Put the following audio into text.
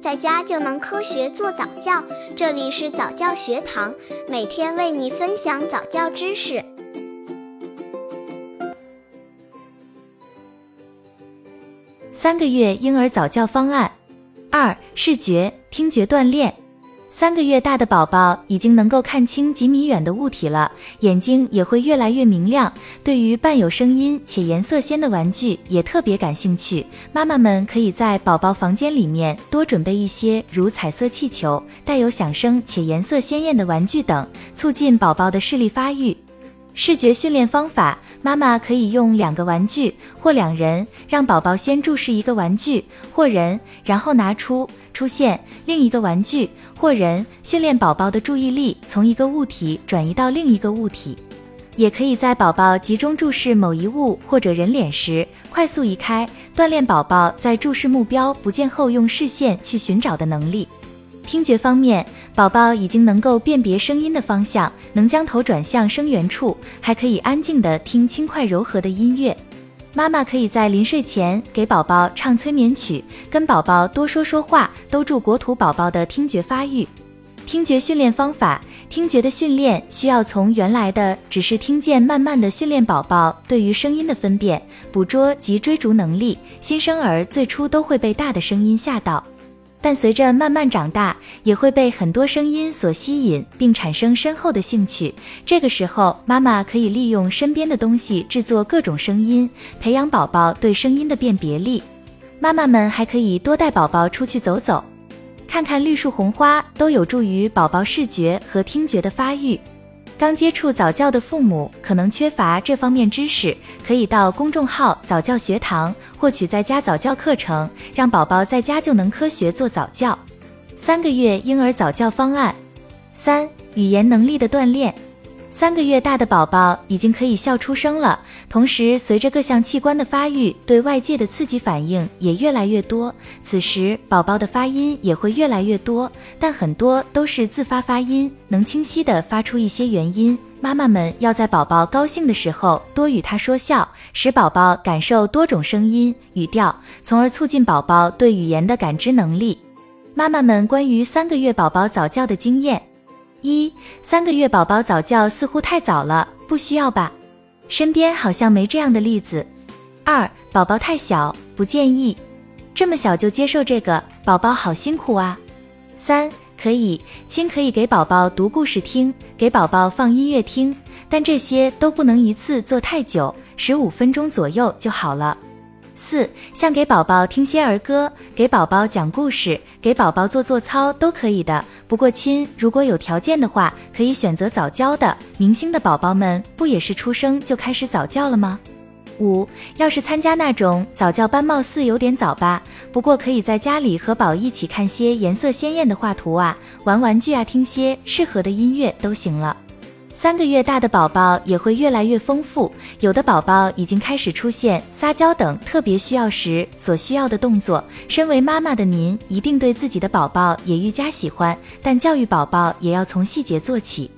在家就能科学做早教。这里是早教学堂，每天为你分享早教知识。三个月婴儿早教方案二：视觉、听觉锻炼。三个月大的宝宝已经能够看清几米远的物体了，眼睛也会越来越明亮。对于伴有声音且颜色鲜的玩具也特别感兴趣。妈妈们可以在宝宝房间里面多准备一些如彩色气球、带有响声且颜色鲜艳的玩具等，促进宝宝的视力发育。视觉训练方法，妈妈可以用两个玩具或两人，让宝宝先注视一个玩具或人，然后拿出。出现另一个玩具或人，训练宝宝的注意力从一个物体转移到另一个物体。也可以在宝宝集中注视某一物或者人脸时，快速移开，锻炼宝宝在注视目标不见后用视线去寻找的能力。听觉方面，宝宝已经能够辨别声音的方向，能将头转向声源处，还可以安静的听轻快柔和的音乐。妈妈可以在临睡前给宝宝唱催眠曲，跟宝宝多说说话，都助国土宝宝的听觉发育。听觉训练方法，听觉的训练需要从原来的只是听见，慢慢的训练宝宝对于声音的分辨、捕捉及追逐能力。新生儿最初都会被大的声音吓到。但随着慢慢长大，也会被很多声音所吸引，并产生深厚的兴趣。这个时候，妈妈可以利用身边的东西制作各种声音，培养宝宝对声音的辨别力。妈妈们还可以多带宝宝出去走走，看看绿树红花，都有助于宝宝视觉和听觉的发育。刚接触早教的父母可能缺乏这方面知识，可以到公众号早教学堂获取在家早教课程，让宝宝在家就能科学做早教。三个月婴儿早教方案三：语言能力的锻炼。三个月大的宝宝已经可以笑出声了，同时随着各项器官的发育，对外界的刺激反应也越来越多。此时宝宝的发音也会越来越多，但很多都是自发发音，能清晰的发出一些元音。妈妈们要在宝宝高兴的时候多与他说笑，使宝宝感受多种声音语调，从而促进宝宝对语言的感知能力。妈妈们关于三个月宝宝早教的经验。一三个月宝宝早教似乎太早了，不需要吧？身边好像没这样的例子。二宝宝太小，不建议这么小就接受这个，宝宝好辛苦啊。三可以亲可以给宝宝读故事听，给宝宝放音乐听，但这些都不能一次做太久，十五分钟左右就好了。四，像给宝宝听些儿歌，给宝宝讲故事，给宝宝做做操都可以的。不过亲，如果有条件的话，可以选择早教的。明星的宝宝们不也是出生就开始早教了吗？五，要是参加那种早教班，貌似有点早吧。不过可以在家里和宝一起看些颜色鲜艳的画图啊，玩玩具啊，听些适合的音乐都行了。三个月大的宝宝也会越来越丰富，有的宝宝已经开始出现撒娇等特别需要时所需要的动作。身为妈妈的您，一定对自己的宝宝也愈加喜欢，但教育宝宝也要从细节做起。